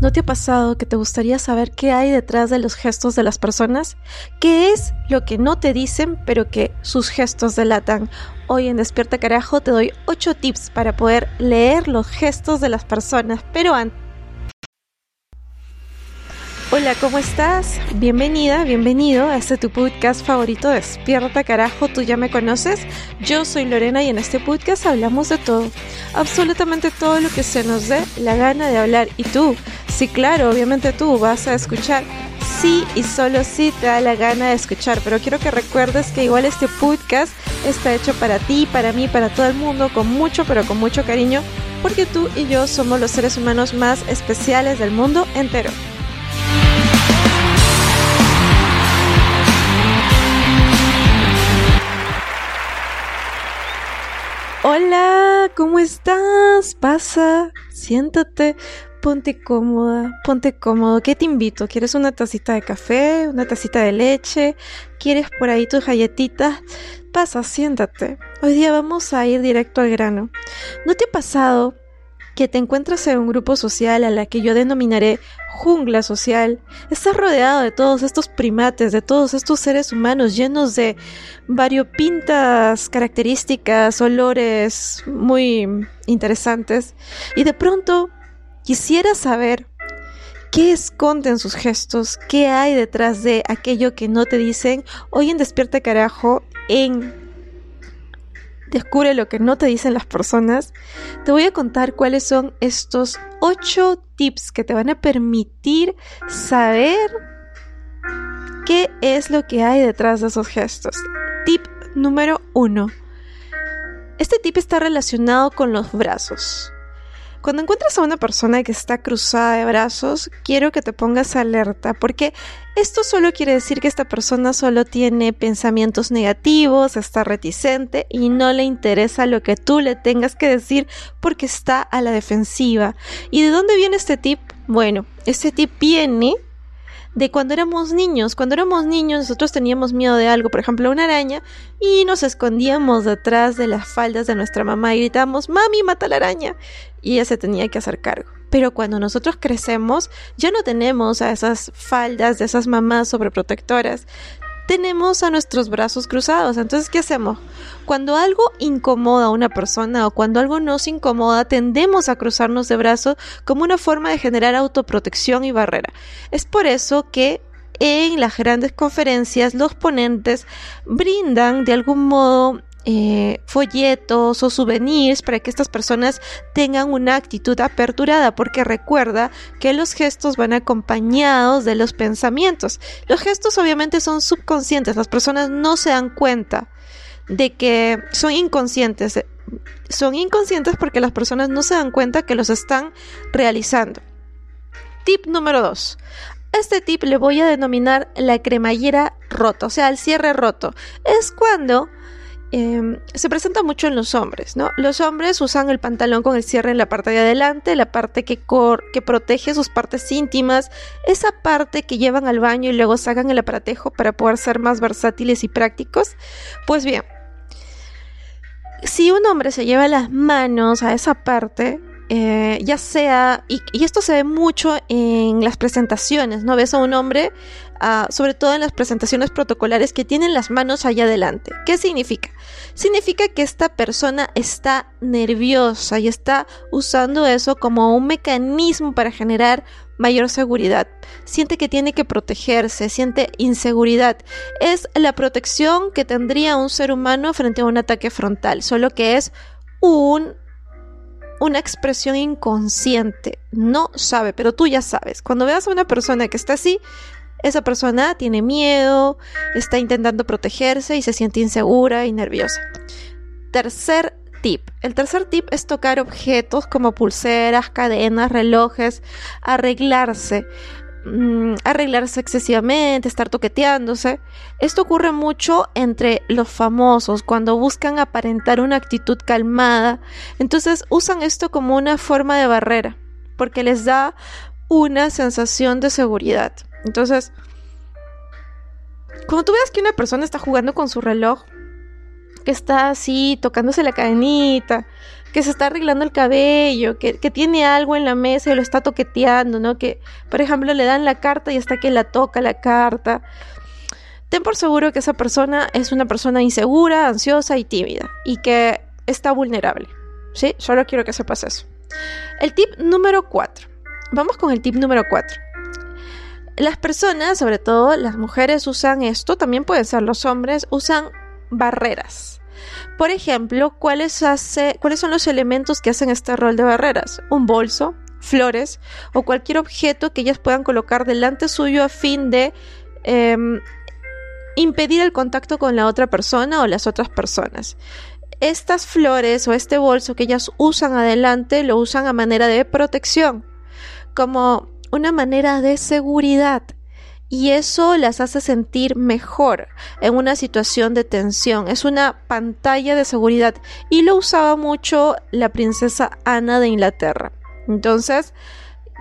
¿No te ha pasado que te gustaría saber qué hay detrás de los gestos de las personas? ¿Qué es lo que no te dicen pero que sus gestos delatan? Hoy en Despierta Carajo te doy 8 tips para poder leer los gestos de las personas, pero antes... Hola, ¿cómo estás? Bienvenida, bienvenido a este tu podcast favorito Despierta Carajo, tú ya me conoces. Yo soy Lorena y en este podcast hablamos de todo, absolutamente todo lo que se nos dé la gana de hablar. Y tú, Sí, claro, obviamente tú vas a escuchar sí y solo sí te da la gana de escuchar, pero quiero que recuerdes que igual este podcast está hecho para ti, para mí, para todo el mundo, con mucho, pero con mucho cariño, porque tú y yo somos los seres humanos más especiales del mundo entero. Hola, ¿cómo estás? Pasa, siéntate, Ponte cómoda, ponte cómodo. ¿Qué te invito? ¿Quieres una tacita de café? ¿Una tacita de leche? ¿Quieres por ahí tus galletitas? Pasa, siéntate. Hoy día vamos a ir directo al grano. ¿No te ha pasado que te encuentras en un grupo social a la que yo denominaré jungla social? Estás rodeado de todos estos primates, de todos estos seres humanos llenos de variopintas características, olores muy interesantes. Y de pronto Quisiera saber qué esconden sus gestos, qué hay detrás de aquello que no te dicen. Hoy en Despierta Carajo, en Descubre lo que no te dicen las personas, te voy a contar cuáles son estos ocho tips que te van a permitir saber qué es lo que hay detrás de esos gestos. Tip número uno. Este tip está relacionado con los brazos. Cuando encuentras a una persona que está cruzada de brazos, quiero que te pongas alerta, porque esto solo quiere decir que esta persona solo tiene pensamientos negativos, está reticente y no le interesa lo que tú le tengas que decir porque está a la defensiva. ¿Y de dónde viene este tip? Bueno, este tip viene de cuando éramos niños. Cuando éramos niños nosotros teníamos miedo de algo, por ejemplo una araña, y nos escondíamos detrás de las faldas de nuestra mamá y gritábamos, mami, mata la araña. Y ella se tenía que hacer cargo. Pero cuando nosotros crecemos, ya no tenemos a esas faldas de esas mamás sobreprotectoras, tenemos a nuestros brazos cruzados. Entonces, ¿qué hacemos? Cuando algo incomoda a una persona o cuando algo nos incomoda, tendemos a cruzarnos de brazos como una forma de generar autoprotección y barrera. Es por eso que en las grandes conferencias los ponentes brindan de algún modo eh, folletos o souvenirs para que estas personas tengan una actitud aperturada, porque recuerda que los gestos van acompañados de los pensamientos. Los gestos obviamente son subconscientes, las personas no se dan cuenta de que son inconscientes. Son inconscientes porque las personas no se dan cuenta que los están realizando. Tip número 2. Este tip le voy a denominar la cremallera rota, o sea, el cierre roto. Es cuando Em, se presenta mucho en los hombres, ¿no? Los hombres usan el pantalón con el cierre en la parte de adelante, la parte que, que protege sus partes íntimas, esa parte que llevan al baño y luego sacan el aparatejo para poder ser más versátiles y prácticos. Pues bien, si un hombre se lleva las manos a esa parte, eh, ya sea, y, esto se ve mucho en las presentaciones, ¿no? Ves a un hombre, ah, sobre todo en las presentaciones protocolares, que tienen las manos allá adelante. ¿Qué significa? Significa que esta persona está nerviosa y está usando eso como un mecanismo para generar mayor seguridad. Siente que tiene que protegerse, siente inseguridad. Es la protección que tendría un ser humano frente a un ataque frontal, solo que es un una expresión inconsciente. No sabe, pero tú ya sabes. Cuando veas a una persona que está así, esa persona tiene miedo, está intentando protegerse y se siente insegura y nerviosa. Tercer tip. El tercer tip es tocar objetos como pulseras, cadenas, relojes, arreglarse. Mm, arreglarse excesivamente, estar toqueteándose. Esto ocurre mucho entre los famosos cuando buscan aparentar una actitud calmada. Entonces usan esto como una forma de barrera porque les da una sensación de seguridad. Entonces, cuando tú veas que una persona está jugando con su reloj, que está así tocándose la cadenita, que se está arreglando el cabello, que, que, tiene algo en la mesa y lo está toqueteando, ¿no? Que, por ejemplo, le dan la carta y hasta que la toca la carta. Ten por seguro que esa persona es una persona insegura, ansiosa y tímida y que está vulnerable. ¿Sí? Solo quiero que sepas eso. El tip número 4. Vamos con el tip número 4. Las personas, sobre todo las mujeres, usan esto, también pueden ser los hombres, usan barreras. Por ejemplo, ¿cuáles, ¿cuáles son los elementos que hacen este rol de barreras? Un bolso, flores o cualquier objeto que ellas puedan colocar delante suyo a fin de em, impedir el contacto con la otra persona o las otras personas. Estas flores o este bolso que ellas usan adelante lo usan a manera de protección, como una manera de seguridad y eso las hace sentir mejor en una situación de tensión. Es una pantalla de seguridad y lo usaba mucho la princesa Ana de Inglaterra. Entonces,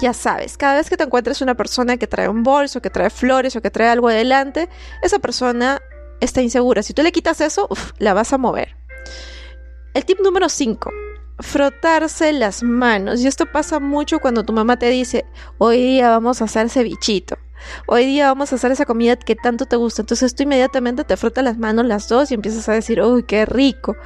ya sabes, cada vez que te encuentres una persona que trae un bolso, que trae flores o que trae algo adelante, esa persona está insegura. Si tú le quitas eso, la vas a mover. El tip número 5 frotarse las manos. Y esto pasa mucho cuando tu mamá te dice, hoy día vamos a hacer cevichito. Hoy día vamos a hacer esa comida que tanto te gusta. Entonces tú inmediatamente te frotas las manos las dos y empiezas a decir, uy, qué rico.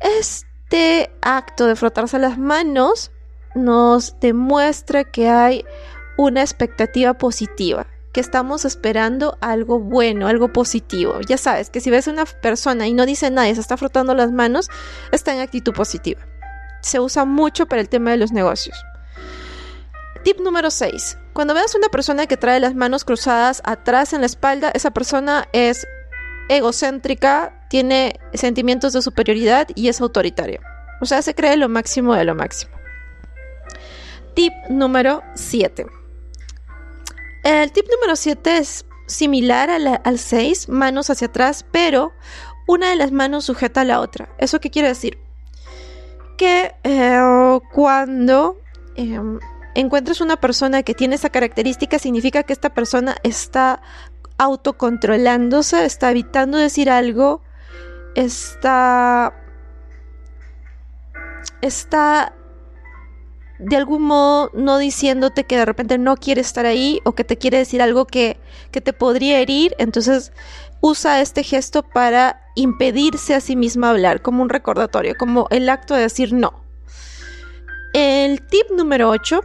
Este acto de frotarse las manos nos demuestra que hay una expectativa positiva, que estamos esperando algo bueno, algo positivo. Ya sabes que si ves a una persona y no dice nada y se está frotando las manos, está en actitud positiva se usa mucho para el tema de los negocios. Tip número 6. Cuando veas una persona que trae las manos cruzadas atrás en la espalda, esa persona es egocéntrica, tiene sentimientos de superioridad y es autoritaria. O sea, se cree lo máximo de lo máximo. Tip número 7. El tip número 7 es similar al 6, manos hacia atrás, pero una de las manos sujeta a la otra. ¿Eso qué quiere decir? que eh, cuando em, encuentres una persona que tiene esa característica, significa que esta persona está autocontrolándose, está evitando decir algo, está. está de algún modo no diciéndote que de repente no quiere estar ahí o que te quiere decir algo que, que te podría herir, entonces usa este gesto para impedirse a sí misma hablar, como un recordatorio, como el acto de decir no. El tip número 8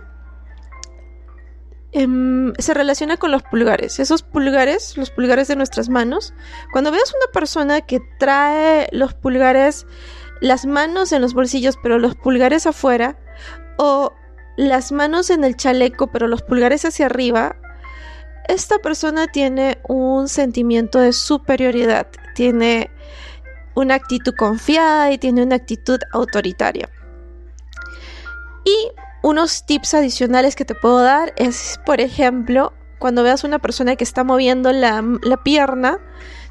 em, se relaciona con los pulgares. Esos pulgares, los pulgares de nuestras manos. Cuando veas una persona que trae los pulgares, las manos en los bolsillos, pero los pulgares afuera, o las manos en el chaleco, pero los pulgares hacia arriba, esta persona tiene un sentimiento de superioridad, tiene una actitud confiada y tiene una actitud autoritaria. Y unos tips adicionales que te puedo dar es, por ejemplo, cuando veas una persona que está moviendo la, la, pierna,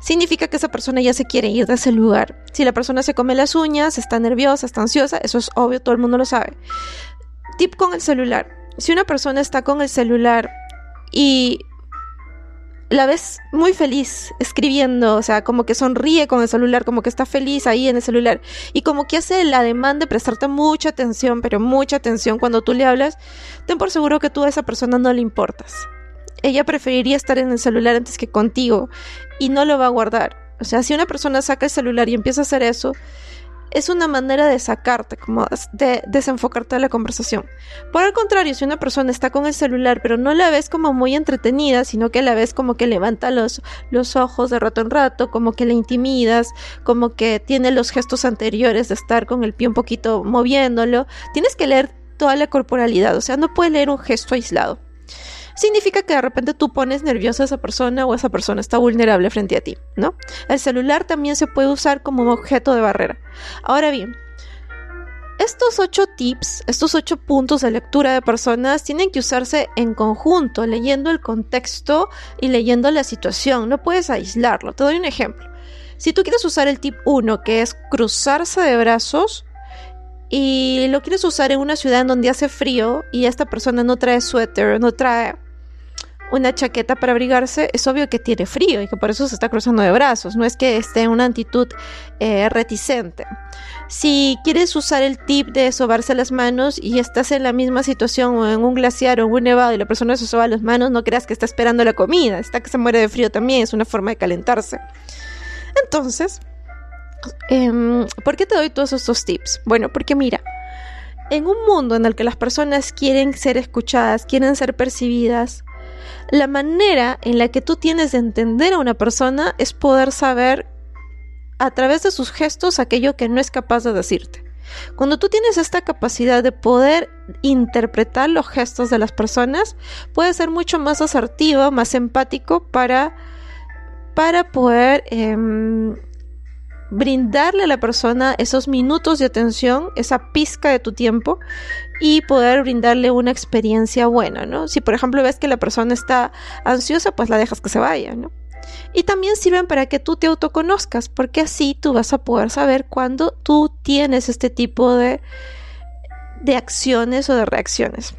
significa que esa persona ya se quiere ir de ese lugar. Si la persona se come las uñas, está nerviosa, está ansiosa, eso es obvio, todo el mundo lo sabe. Tip con el celular. Si una persona está con el celular y la ves muy feliz escribiendo, o sea, como que sonríe con el celular, como que está feliz ahí en el celular y como que hace la demanda de prestarte mucha atención, pero mucha atención cuando tú le hablas, ten por seguro que tú a esa persona no le importas. Ella preferiría estar en el celular antes que contigo y no lo va a guardar. O sea, si una persona saca el celular y empieza a hacer eso, es una manera de sacarte, como de desenfocarte de la conversación. Por el contrario, si una persona está con el celular, pero no la ves como muy entretenida, sino que la ves como que levanta los, los ojos de rato en rato, como que le intimidas, como que tiene los gestos anteriores de estar con el pie un poquito moviéndolo, tienes que leer toda la corporalidad, o sea, no puedes leer un gesto aislado significa que de repente tú pones nerviosa a esa persona o esa persona está vulnerable frente a ti, ¿no? El celular también se puede usar como un objeto de barrera. Ahora bien, estos ocho tips, estos ocho puntos de lectura de personas tienen que usarse en conjunto, leyendo el contexto y leyendo la situación. No puedes aislarlo. Te doy un ejemplo. Si tú quieres usar el tip 1, que es cruzarse de brazos, y lo quieres usar en una ciudad en donde hace frío y esta persona no trae suéter, no trae una chaqueta para abrigarse, es obvio que tiene frío y que por eso se está cruzando de brazos, no es que esté en una actitud eh, reticente. Si quieres usar el tip de sobarse las manos y estás en la misma situación o en un glaciar o en un nevado y la persona se soba las manos, no creas que está esperando la comida, está que se muere de frío también, es una forma de calentarse. Entonces, em, ¿por qué te doy todos estos tips? Bueno, porque mira, en un mundo en el que las personas quieren ser escuchadas, quieren ser percibidas, la manera en la que tú tienes de entender a una persona es poder saber a través de sus gestos aquello que no es capaz de decirte. Cuando tú tienes esta capacidad de poder interpretar los gestos de las personas, puedes ser mucho más asertivo, más empático para, para poder em, brindarle a la persona esos minutos de atención, esa pizca de tu tiempo y poder brindarle una experiencia buena, ¿no? Si por ejemplo ves que la persona está ansiosa, pues la dejas que se vaya, ¿no? Y también sirven para que tú te autoconozcas, porque así tú vas a poder saber cuando tú tienes este tipo de, de acciones o de reacciones.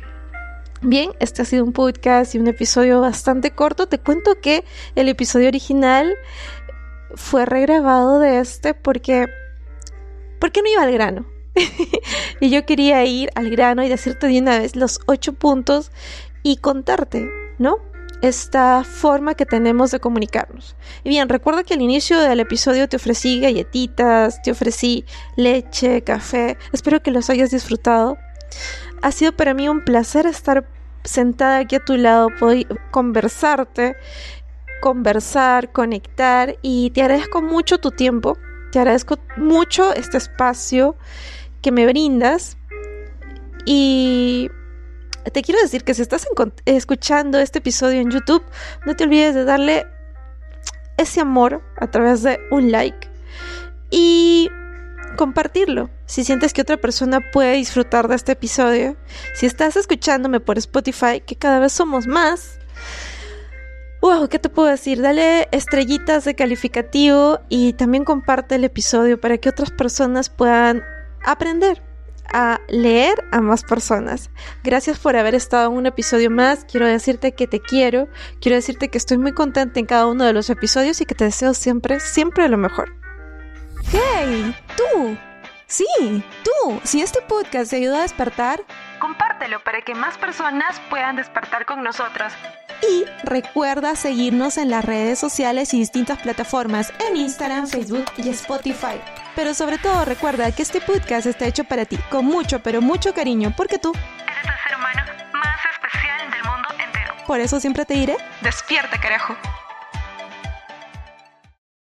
Bien, este ha sido un podcast y un episodio bastante corto. Te cuento que el episodio original fue regrabado de este porque, porque no iba al grano. y yo quería ir al grano y decirte de una vez los ocho puntos y contarte, ¿no? Esta forma que tenemos de comunicarnos. Y bien, recuerda que al inicio del episodio te ofrecí galletitas, te ofrecí leche, café. Espero que los hayas disfrutado. Ha sido para mí un placer estar sentada aquí a tu lado, poder conversarte conversar, conectar y te agradezco mucho tu tiempo, te agradezco mucho este espacio que me brindas y te quiero decir que si estás escuchando este episodio en YouTube, no te olvides de darle ese amor a través de un like y compartirlo. Si sientes que otra persona puede disfrutar de este episodio, si estás escuchándome por Spotify, que cada vez somos más, Wow, ¿qué te puedo decir? Dale estrellitas de calificativo y también comparte el episodio para que otras personas puedan aprender a leer a más personas. Gracias por haber estado en un episodio más. Quiero decirte que te quiero. Quiero decirte que estoy muy contenta en cada uno de los episodios y que te deseo siempre, siempre lo mejor. ¡Hey! ¡Tú! Sí, tú. Si este podcast te ayuda a despertar, compártelo para que más personas puedan despertar con nosotros. Y recuerda seguirnos en las redes sociales y distintas plataformas en Instagram, Facebook y Spotify. Pero sobre todo recuerda que este podcast está hecho para ti, con mucho, pero mucho cariño, porque tú eres el ser humano más especial del mundo entero. Por eso siempre te diré, despierta carajo.